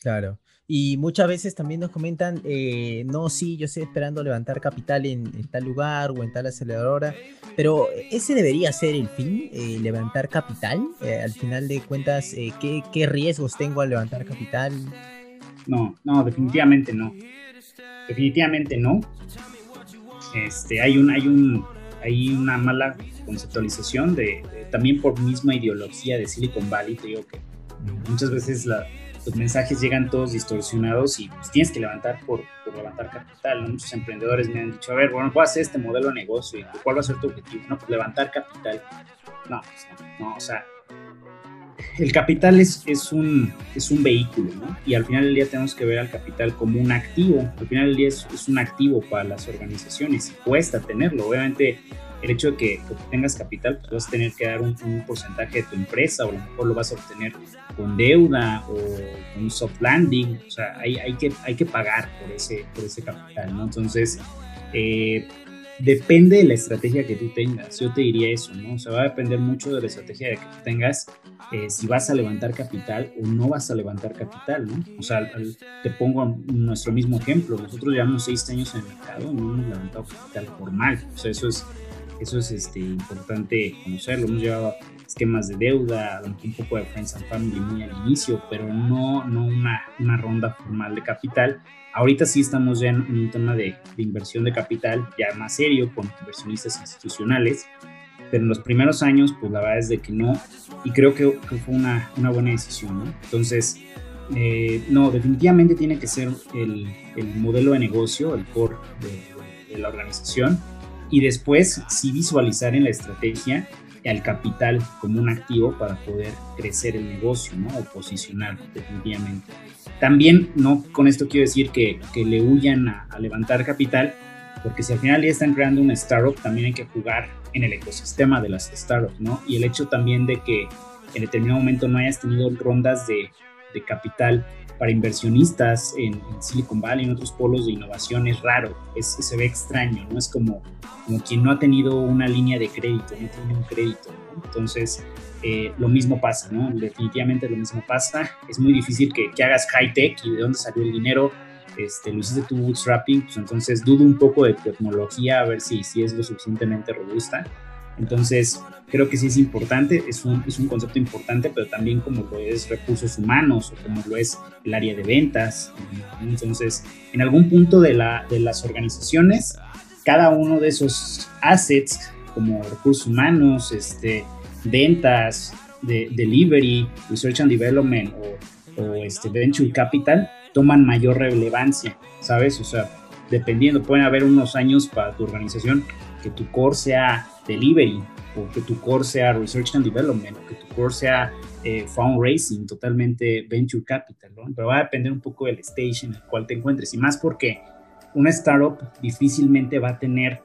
Claro. Y muchas veces también nos comentan, eh, no, sí, yo estoy esperando levantar capital en, tal lugar o en tal aceleradora, pero ese debería ser el fin, eh, levantar capital. Eh, al final de cuentas, ¿qué, ¿qué, riesgos tengo al levantar capital? No, no, definitivamente no. Definitivamente no. Este, hay un, hay un, hay una mala conceptualización de, también por misma ideología de Silicon Valley, te digo que muchas veces los mensajes llegan todos distorsionados y pues, tienes que levantar por, levantar capital. Muchos emprendedores me han dicho, a ver, bueno, voy a hacer este modelo de negocio y cuál va a ser tu objetivo. No, pues levantar capital. No, pues, no, o sea, el capital es, es, un, es un vehículo, ¿no? Y al final del día tenemos que ver al capital como un activo. Al final del día es, es un activo para las organizaciones y cuesta tenerlo. Obviamente el hecho de que, tengas capital, pues vas a tener que dar un, porcentaje de tu empresa o a lo mejor lo vas a obtener con deuda o con un soft landing, o sea, hay, hay, que, hay que pagar por ese, por ese capital, ¿no? Entonces, eh, depende de la estrategia que tú tengas, yo te diría eso, ¿no? O sea, va a depender mucho de la estrategia que tú tengas, eh, si vas a levantar capital o no vas a levantar capital, ¿no? O sea, te pongo nuestro mismo ejemplo, nosotros llevamos seis años en el mercado y no hemos levantado capital formal, o sea, eso es eso es este, importante conocerlo. Hemos llevado esquemas de deuda, un poco de Friends and Family muy al inicio, pero no, no una, una ronda formal de capital. Ahorita sí estamos ya en, un tema de, de, inversión de capital ya más serio con inversionistas institucionales, pero en los primeros años, pues la verdad es de que no, y creo que, fue una, una, buena decisión, ¿no? Entonces, eh, no, definitivamente tiene que ser el, el, modelo de negocio, el core de, de la organización, y después sí visualizar en la estrategia al capital como un activo para poder crecer el negocio, ¿no? O posicionar definitivamente. También, no con esto quiero decir que, que le huyan a, levantar capital, porque si al final ya están creando una startup, también hay que jugar en el ecosistema de las startups, ¿no? Y el hecho también de que en determinado momento no hayas tenido rondas de, de capital para inversionistas en, Silicon Valley, en otros polos de innovación, es raro, es, se ve extraño, ¿no? Es como, como quien no ha tenido una línea de crédito, no tiene un crédito, Entonces, eh, lo mismo pasa, ¿no? Definitivamente lo mismo pasa. Es muy difícil que, que hagas high tech y de dónde salió el dinero. Este, lo hiciste tu bootstrapping, pues entonces dudo un poco de tecnología a ver si, si es lo suficientemente robusta. Entonces, creo que sí es importante, es un, es un concepto importante, pero también como lo es recursos humanos o como lo es el área de ventas. Entonces, en algún punto de, la, de las organizaciones, cada uno de esos assets, como recursos humanos, este, ventas, de, delivery, research and development o, o este, venture capital, toman mayor relevancia, ¿sabes? O sea, dependiendo, pueden haber unos años para tu organización que tu core sea delivery, o que tu core sea research and development, o que tu core sea eh, fundraising, totalmente venture capital, ¿no? Pero va a depender un poco del stage en el cual te encuentres, y más porque una startup difícilmente va a tener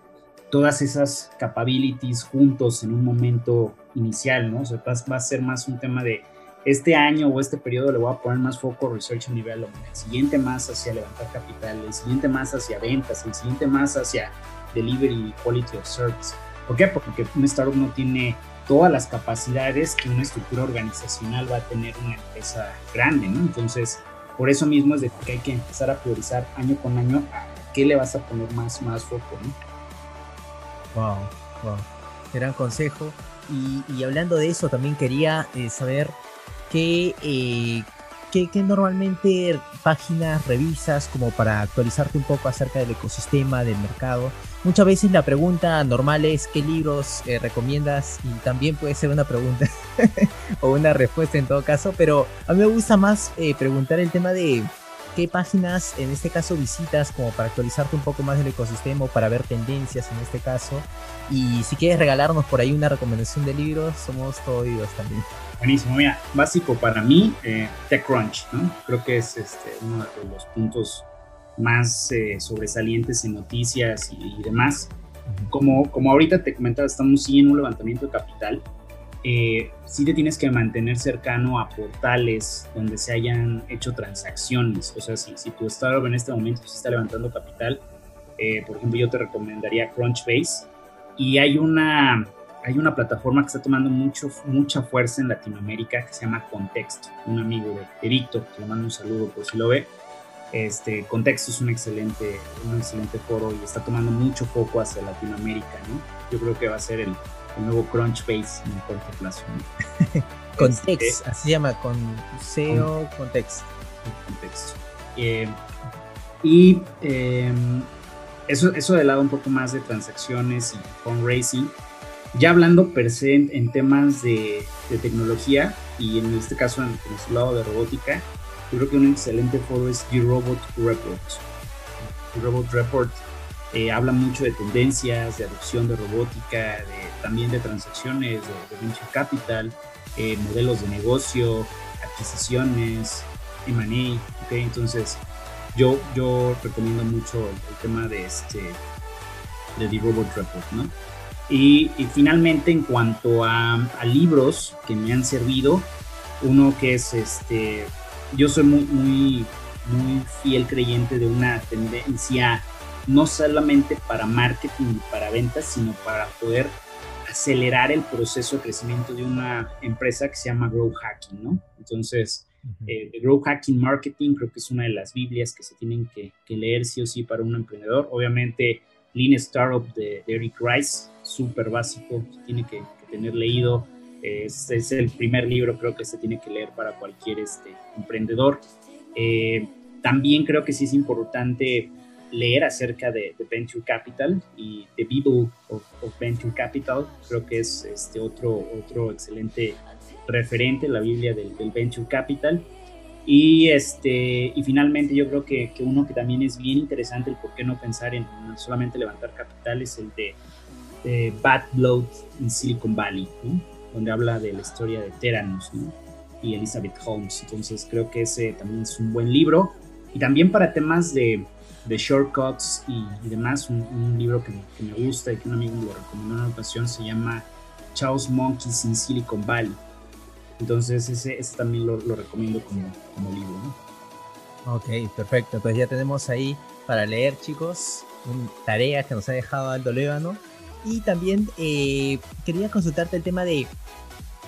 todas esas capabilities juntos en un momento inicial, ¿no? O sea, va, a ser más un tema de este año o este periodo le voy a poner más foco a research and development, el siguiente más hacia levantar capital, el siguiente más hacia ventas, el siguiente más hacia delivery quality of service. ¿Por qué? Porque un startup no tiene todas las capacidades que una estructura organizacional va a tener una empresa grande, ¿no? Entonces, por eso mismo es de que hay que empezar a priorizar año con año a qué le vas a poner más, más foco, ¿no? Wow, wow. Gran consejo. Y, hablando de eso, también quería eh, saber qué, eh, ¿qué, normalmente páginas revisas como para actualizarte un poco acerca del ecosistema, del mercado? Muchas veces la pregunta normal es qué libros eh, recomiendas y también puede ser una pregunta o una respuesta en todo caso, pero a mí me gusta más eh, preguntar el tema de qué páginas en este caso visitas como para actualizarte un poco más del ecosistema o para ver tendencias en este caso. Y si quieres regalarnos por ahí una recomendación de libros, somos todos oídos también. Buenísimo, mira, básico para mí, eh, TechCrunch, ¿no? Creo que es este, uno de los puntos más eh, sobresalientes en noticias y, demás. Como, como ahorita te comentaba, estamos sí en un levantamiento de capital eh, sí te tienes que mantener cercano a portales donde se hayan hecho transacciones. O sea, si, si tu startup en este momento se está levantando capital, eh, por ejemplo, yo te recomendaría Crunchbase. Y hay una, hay una plataforma que está tomando mucho, mucha fuerza en Latinoamérica que se llama Contexto. Un amigo de, Víctor, que le mando un saludo por si lo ve. Este, Contexto es un excelente, un excelente foro y está tomando mucho foco hacia Latinoamérica. ¿no? Yo creo que va a ser el, el nuevo Crunchbase en corto plazo. Context, este, así se llama, con SEO Context. Context. Eh, y em, eso, eso del lado un poco más de transacciones y fundraising. Ya hablando per se en, temas de, tecnología y en este caso en, en su lado de robótica, yo creo que un excelente foro es G-Robot Report. G-Robot Report eh, habla mucho de tendencias, de adopción de robótica, también de transacciones, de, venture capital, eh, modelos de negocio, adquisiciones, M&A, ¿okay? Entonces, yo, yo recomiendo mucho el, tema de este de The Robot Report, ¿no? Y, finalmente, en cuanto a, a, libros que me han servido, uno que es este, yo soy muy, muy, muy fiel creyente de una tendencia no solamente para marketing y para ventas, sino para poder acelerar el proceso de crecimiento de una empresa que se llama Grow Hacking, ¿no? Entonces, eh, Grow Hacking Marketing creo que es una de las Biblias que se tienen que, leer sí o sí para un emprendedor. Obviamente, Lean Startup de, Eric Rice, súper básico, se tiene que, tener leído. Es, es, el primer libro creo que se tiene que leer para cualquier este, emprendedor. Eh, también creo que sí es importante leer acerca de, Venture Capital y The Bible of, Venture Capital. Creo que es este otro, otro excelente referente, la Biblia del, Venture Capital. Y, este, y finalmente yo creo que, uno que también es bien interesante, el por qué no pensar en solamente levantar capital, es el de, Bad Blood en Silicon Valley, donde habla de la historia de Theranos y Elizabeth Holmes. Entonces creo que ese también es un buen libro. Y también para temas de, de shortcuts y, demás, un, libro que, me gusta y que un amigo me lo recomendó en una ocasión, se llama Chaos Monkeys in Silicon Valley. Entonces ese, ese también lo, lo, recomiendo como, como libro. ¿no? Ok, perfecto. Pues ya tenemos ahí para leer, chicos, una tarea que nos ha dejado Aldo Lévano. Y también eh, quería consultarte el tema de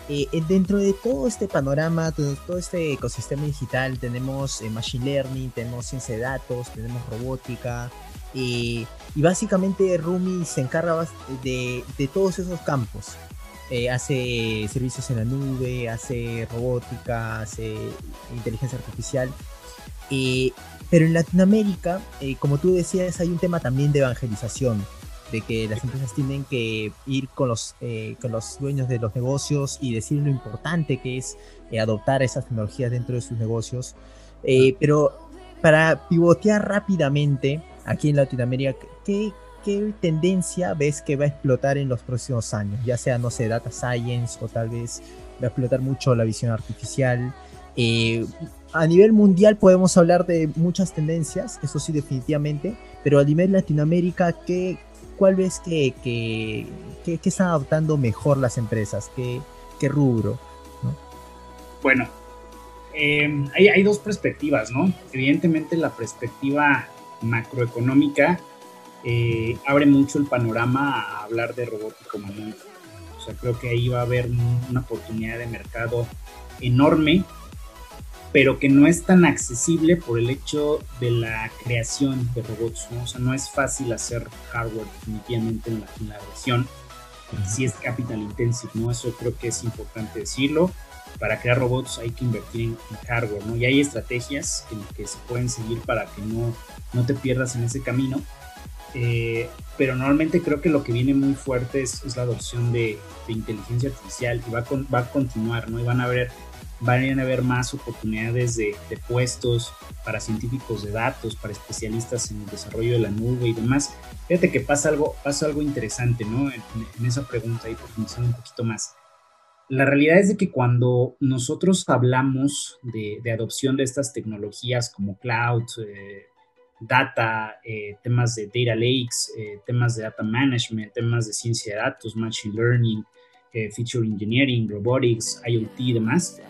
eh, dentro de todo este panorama, todo, este ecosistema digital, tenemos eh, Machine Learning, tenemos ciencia de datos, tenemos robótica, y básicamente Rumi se encarga de, todos esos campos. Hace servicios en la nube, hace robótica, hace inteligencia artificial. pero en Latinoamérica, como tú decías, hay un tema también de evangelización de que las empresas tienen que ir con los, eh, con los dueños de los negocios y decir lo importante que es eh, adoptar esas tecnologías dentro de sus negocios. Eh, pero para pivotear rápidamente aquí en Latinoamérica, ¿qué, ¿qué tendencia ves que va a explotar en los próximos años? Ya sea, no sé, data science o tal vez va a explotar mucho la visión artificial. a nivel mundial podemos hablar de muchas tendencias, eso sí definitivamente, pero a nivel Latinoamérica, ¿qué, ¿cuál ves que, que, están adoptando mejor las empresas? ¿Qué, rubro? Bueno, em, hay, dos perspectivas, ¿no? Evidentemente la perspectiva macroeconómica eh, abre mucho el panorama a hablar de robótica humanoide. O sea, creo que ahí va a haber una oportunidad de mercado enorme pero que no es tan accesible por el hecho de la creación de robots, ¿no? O sea, no es fácil hacer hardware definitivamente en la, región, si es capital intensive, ¿no? Eso creo que es importante decirlo. para crear robots hay que invertir en, hardware, ¿no? Y hay estrategias que, que, se pueden seguir para que no, no te pierdas en ese camino. Eh, pero normalmente creo que lo que viene muy fuerte es, la adopción de, inteligencia artificial y va, va a continuar, ¿no? Y van a haber, van a haber más oportunidades de, puestos para científicos de datos, para especialistas en el desarrollo de la nube y demás. Fíjate que pasa algo, pasa algo interesante, ¿no? En, esa pregunta y profundizar un poquito más. La realidad es de que cuando nosotros hablamos de, adopción de estas tecnologías como cloud, eh, data, eh, temas de data lakes, eh, temas de data management, temas de ciencia de datos, machine learning, feature engineering, robotics, IoT y demás,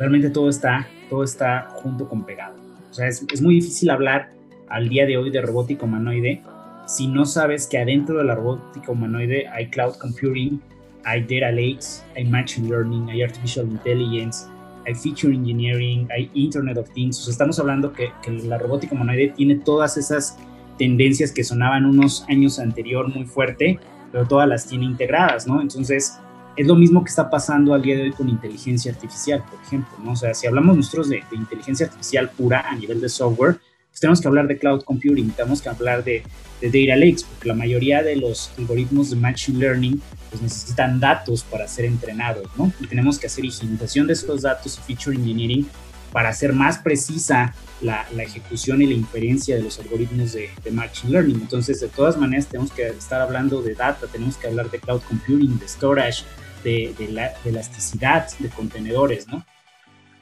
realmente todo está, todo está junto con pegado. O sea, es, es muy difícil hablar al día de hoy de robótica humanoide si no sabes que adentro de la robótica humanoide hay cloud computing, hay data lakes, hay machine learning, hay artificial intelligence, hay feature engineering, hay Internet of Things. O sea, estamos hablando que, que la robótica humanoide tiene todas esas tendencias que sonaban unos años anterior muy fuerte, pero todas las tiene integradas, ¿no? Entonces, es lo mismo que está pasando al día de hoy con inteligencia artificial, por ejemplo, ¿no? O sea, si hablamos nosotros de, de inteligencia artificial pura a nivel de software, pues tenemos que hablar de cloud computing, tenemos que hablar de, de data lakes, porque la mayoría de los algoritmos de machine learning pues necesitan datos para ser entrenados, ¿no? Y tenemos que hacer higienización de esos datos y feature engineering para hacer más precisa la, la ejecución y la inferencia de los algoritmos de, de, machine learning. Entonces, de todas maneras, tenemos que estar hablando de data, tenemos que hablar de cloud computing, de storage, de, de, la, de elasticidad, de contenedores, ¿no?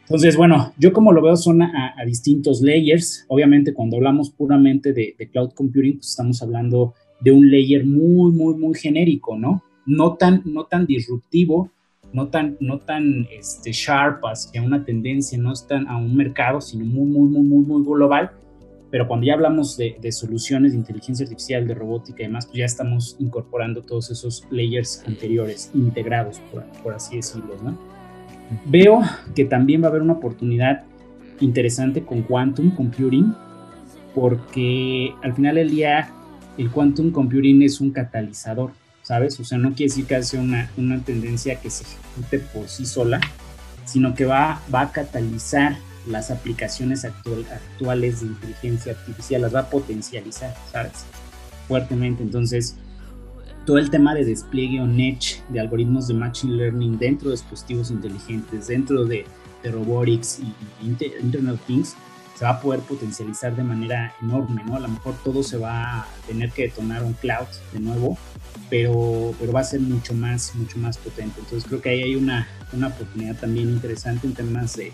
Entonces, bueno, yo como lo veo son a, a distintos layers. Obviamente, cuando hablamos puramente de, de, cloud computing, pues estamos hablando de un layer muy, muy, muy genérico, ¿no? no tan, no tan disruptivo, no tan, no tan este, sharp hacia una tendencia, no están a un mercado, sino muy, muy, muy, muy, muy global. Pero cuando ya hablamos de, soluciones de inteligencia artificial, de robótica y demás, pues ya estamos incorporando todos esos layers anteriores, integrados, por, así decirlo, ¿no? Veo que también va a haber una oportunidad interesante con quantum computing, porque al final del día el quantum computing es un catalizador ¿sabes? O sea, no quiere decir que sea una, una tendencia que se ejecute por sí sola, sino que va, va a catalizar las aplicaciones actual, actuales de inteligencia artificial, las va a potencializar, ¿sabes? Fuertemente. Entonces, todo el tema de despliegue on edge de algoritmos de machine learning dentro de dispositivos inteligentes, dentro de, de robotics y, y Internet of Things, se va a poder potencializar de manera enorme, ¿no? A lo mejor todo se va a tener que detonar un cloud de nuevo, pero, pero va a ser mucho más, mucho más potente. Entonces creo que ahí hay una, una oportunidad también interesante en temas de,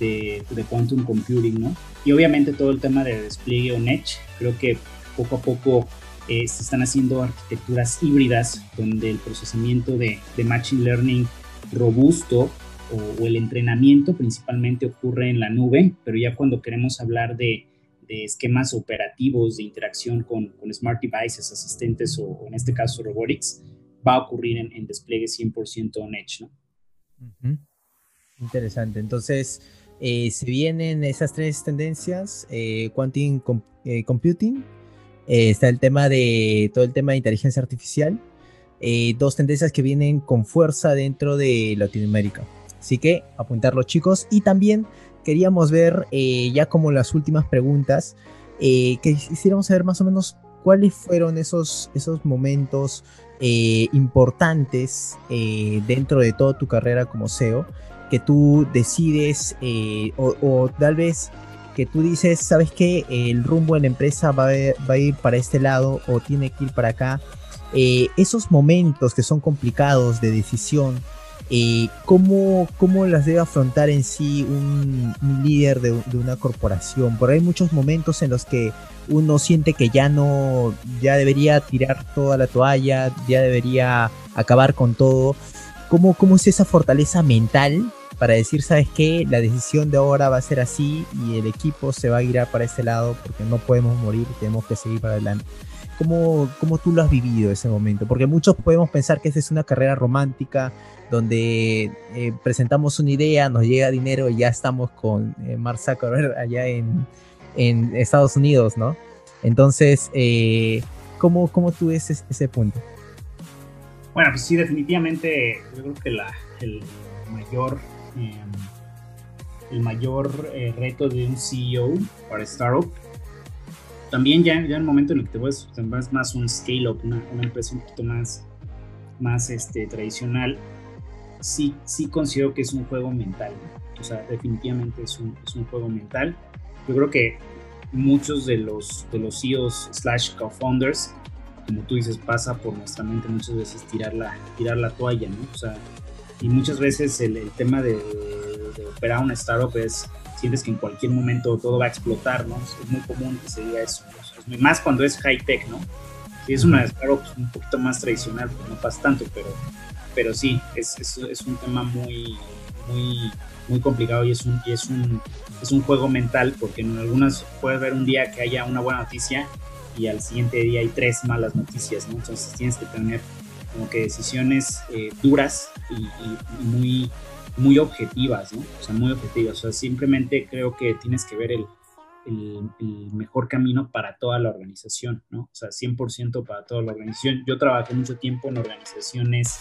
de, de, quantum computing, ¿no? Y obviamente todo el tema de despliegue on edge, creo que poco a poco eh, se están haciendo arquitecturas híbridas donde el procesamiento de, de machine learning robusto o, el entrenamiento principalmente ocurre en la nube, pero ya cuando queremos hablar de, esquemas operativos de interacción con, smart devices, asistentes o, en este caso robotics, va a ocurrir en, despliegue 100% on edge. ¿no? Interesante. Entonces, eh, se vienen esas tres tendencias, eh, quantum eh, computing, está el tema de todo el tema de inteligencia artificial, dos tendencias que vienen con fuerza dentro de Latinoamérica. Así que apuntarlo chicos. Y también queríamos ver eh, ya como las últimas preguntas, eh, que quisiéramos saber más o menos cuáles fueron esos, esos momentos eh, importantes dentro de toda tu carrera como SEO que tú decides o, tal vez que tú dices, sabes que el rumbo en la empresa va va a ir para este lado o tiene que ir para acá. esos momentos que son complicados de decisión, eh, ¿cómo, ¿cómo, las debe afrontar en sí un, líder de, una corporación? Porque hay muchos momentos en los que uno siente que ya no, ya debería tirar toda la toalla, ya debería acabar con todo. ¿Cómo, cómo es esa fortaleza mental para decir, sabes qué, la decisión de ahora va a ser así y el equipo se va a girar para este lado porque no podemos morir, tenemos que seguir para adelante? ¿Cómo, ¿Cómo tú lo has vivido ese momento? Porque muchos podemos pensar que esa es una carrera romántica, donde eh, presentamos una idea, nos llega dinero y ya estamos con eh, Mark Zuckerberg allá en, en, Estados Unidos, ¿no? Entonces, eh, ¿cómo, ¿cómo, tú ves ese, punto? Bueno, pues sí, definitivamente yo creo que la, el mayor em, el mayor eh, reto de un CEO para startup. También ya, ya en el momento en el que te vuelves, más un scale-up, una, una, empresa un poquito más, más este, tradicional, sí, sí considero que es un juego mental. O sea, definitivamente es un, es un juego mental. Yo creo que muchos de los, de los CEOs slash co-founders, como tú dices, pasa por nuestra mente muchas veces tirar la, tirar la toalla, ¿no? O sea, y muchas veces el, el tema de, de, operar una startup es, sientes que en cualquier momento todo va a explotar, ¿no? Es muy común que se diga eso, ¿no? más cuando es high tech, ¿no? Si es una startup un poquito más tradicional, pues no pasa tanto, pero, pero sí, es, es, es un tema muy, muy muy complicado y es un, y es un, es un juego mental porque en algunas puede haber un día que haya una buena noticia y al siguiente día hay tres malas noticias, ¿no? Entonces tienes que tener como que decisiones eh, duras y, y, muy, muy objetivas, ¿no? O sea, muy objetivas. O sea, simplemente creo que tienes que ver el, el, el, mejor camino para toda la organización, ¿no? O sea, 100% para toda la organización. Yo trabajé mucho tiempo en organizaciones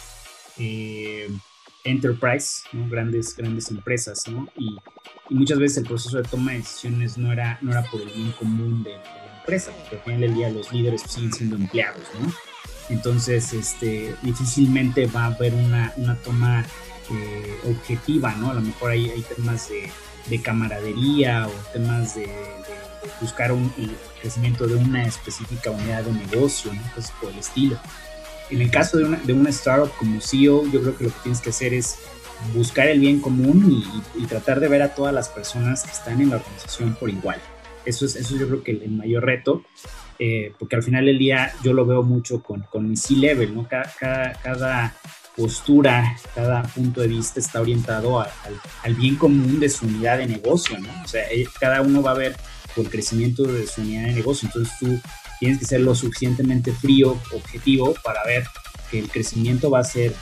eh, enterprise, ¿no? grandes, grandes empresas, ¿no? Y, y, muchas veces el proceso de toma de decisiones no era, no era por el bien común de, de la empresa, porque al final del día los líderes siguen siendo empleados, ¿no? Entonces, este, difícilmente va a haber una, una toma objetiva, ¿no? A lo mejor hay, temas de, de, camaradería o temas de, buscar un, el crecimiento de una específica unidad de negocio, ¿no? Cosas por el estilo en el caso de una, de una startup como CEO, yo creo que lo que tienes que hacer es buscar el bien común y, tratar de ver a todas las personas que están en la organización por igual. Eso es, eso yo creo que el, mayor reto, eh, porque al final del día yo lo veo mucho con, con mi C-Level, ¿no? Cada, cada, postura, cada punto de vista está orientado a, al, al, bien común de su unidad de negocio, ¿no? O sea, cada uno va a ver por el crecimiento de su unidad de negocio, entonces tú tienes que ser lo suficientemente frío, objetivo, para ver que el crecimiento va a ser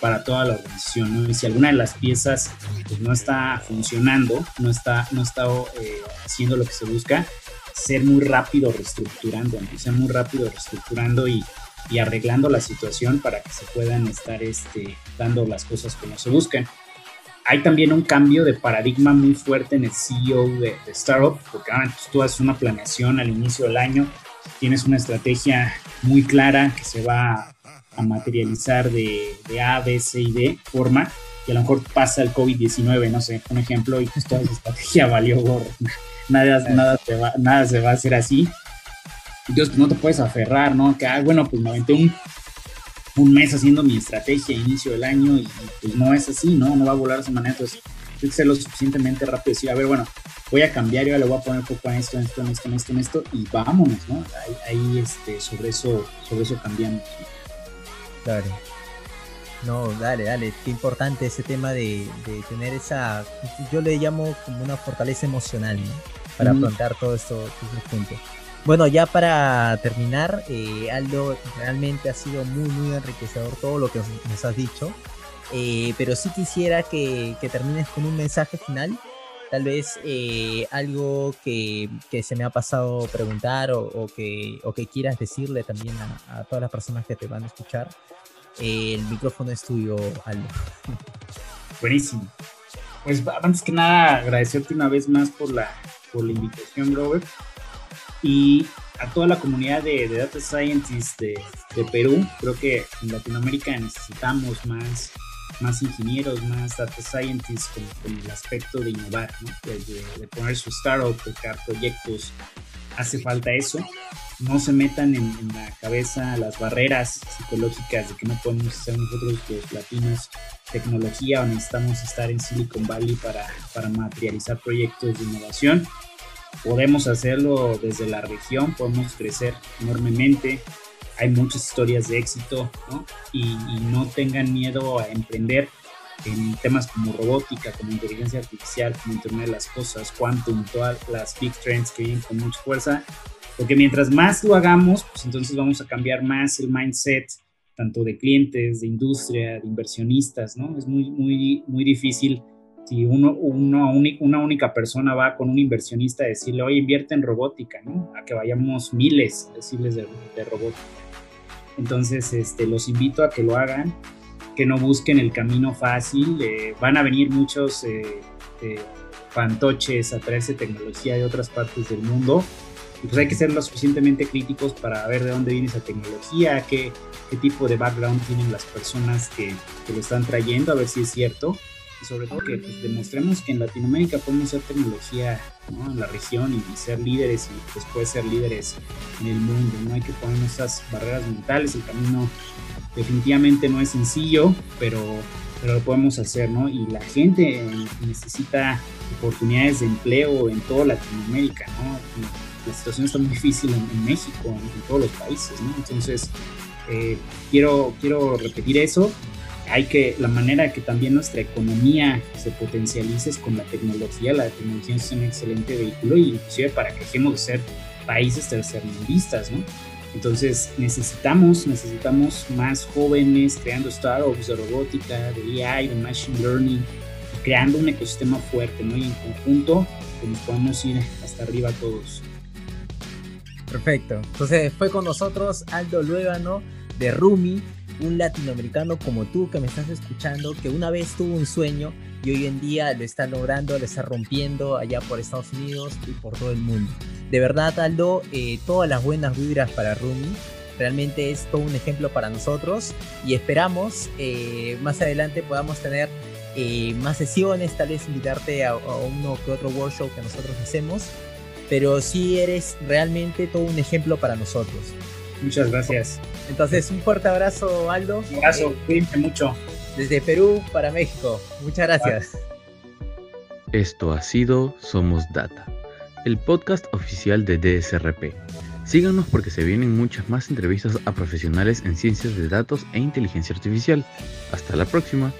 para toda la organización, ¿no? Y si alguna de las piezas pues, no está funcionando, no está, no está eh, haciendo lo que se busca, ser muy rápido reestructurando, ¿no? ser muy rápido reestructurando y, y, arreglando la situación para que se puedan estar este, dando las cosas como se buscan. Hay también un cambio de paradigma muy fuerte en el CEO de, de Startup, porque ah, pues, tú haces una planeación al inicio del año, tienes una estrategia muy clara que se va a materializar de, de A, B, C y D forma, y a lo mejor pasa el COVID-19, no sé, un ejemplo, y pues toda esa estrategia valió gorro. Nada, nada, se va, nada se va a hacer así. Entonces no te puedes aferrar, ¿no? Que, ah, bueno, pues me aventé un, un mes haciendo mi estrategia a inicio del año y pues no es así, ¿no? No va a volar de esa manera. Entonces, hay que ser lo suficientemente rápido y decir, a ver, bueno, voy a cambiar, yo le voy a poner poco a esto, en esto, en esto, en esto, en esto, y vámonos, ¿no? Ahí, ahí este, sobre eso, sobre eso cambiamos. Claro. No, dale, dale, qué importante ese tema de, de, tener esa, yo le llamo como una fortaleza emocional, ¿no? Para mm. afrontar todo esto, estos puntos. Bueno, ya para terminar, eh, Aldo, realmente ha sido muy, muy enriquecedor todo lo que nos has dicho, eh, pero sí quisiera que, que termines con un mensaje final tal vez eh, algo que, que, se me ha pasado preguntar o, o, que, o que quieras decirle también a, a, todas las personas que te van a escuchar. Eh, el micrófono es tuyo, Aldo. Buenísimo. Pues antes que nada, agradecerte una vez más por la, por la invitación, Robert. Y a toda la comunidad de, Data Scientists de, Perú, creo que en Latinoamérica necesitamos más más ingenieros, más data scientists con, el aspecto de innovar, ¿no? de, poner su startup, de crear proyectos. Hace falta eso. No se metan en, en, la cabeza las barreras psicológicas de que no podemos ser nosotros los latinos tecnología o necesitamos estar en Silicon Valley para, para materializar proyectos de innovación. Podemos hacerlo desde la región, podemos crecer enormemente hay muchas historias de éxito, ¿no? Y, y, no tengan miedo a emprender en temas como robótica, como inteligencia artificial, como Internet de las Cosas, Quantum, todas las big trends que vienen con mucha fuerza, porque mientras más lo hagamos, pues entonces vamos a cambiar más el mindset, tanto de clientes, de industria, de inversionistas, ¿no? Es muy, muy, muy difícil si uno, una única persona va con un inversionista a decirle, oye, invierte en robótica, ¿no? A que vayamos miles decirles de, robótica. Entonces, este, los invito a que lo hagan, que no busquen el camino fácil. Eh, van a venir muchos eh, fantoches a traerse tecnología de otras partes del mundo. Y pues hay que ser lo suficientemente críticos para ver de dónde viene esa tecnología, qué, qué tipo de background tienen las personas que lo están trayendo, a ver si es cierto y sobre todo que pues, demostremos que en Latinoamérica podemos hacer tecnología en la región y, ser líderes y después ser líderes en el mundo. No hay que poner esas barreras mentales. El camino definitivamente no es sencillo, pero, pero lo podemos hacer, ¿no? Y la gente necesita oportunidades de empleo en toda Latinoamérica, ¿no? la situación está muy difícil en, México, en, todos los países, ¿no? Entonces, eh, quiero, quiero repetir eso hay que, la manera que también nuestra economía se potencialice es con la tecnología. La tecnología es un excelente vehículo y inclusive para que dejemos de ser países tercermundistas, ¿no? Entonces necesitamos, necesitamos más jóvenes creando startups de robótica, de AI, de machine learning, creando un ecosistema fuerte, ¿no? Y en conjunto que nos podamos ir hasta arriba todos. Perfecto. Entonces fue con nosotros Aldo Luégano de Rumi un latinoamericano como tú que me estás escuchando, que una vez tuvo un sueño y hoy en día lo está logrando, lo está rompiendo allá por Estados Unidos y por todo el mundo. De verdad, Aldo, eh, todas las buenas vibras para Rumi. Realmente es todo un ejemplo para nosotros y esperamos eh, más adelante podamos tener eh, más sesiones, tal vez invitarte a, a, uno que otro workshop que nosotros hacemos, pero sí eres realmente todo un ejemplo para nosotros. Muchas gracias. Entonces, un fuerte abrazo, Aldo. Un abrazo, eh, mucho. Desde Perú para México. Muchas gracias. Esto ha sido Somos Data, el podcast oficial de DSRP. Síganos porque se vienen muchas más entrevistas a profesionales en ciencias de datos e inteligencia artificial. Hasta la próxima.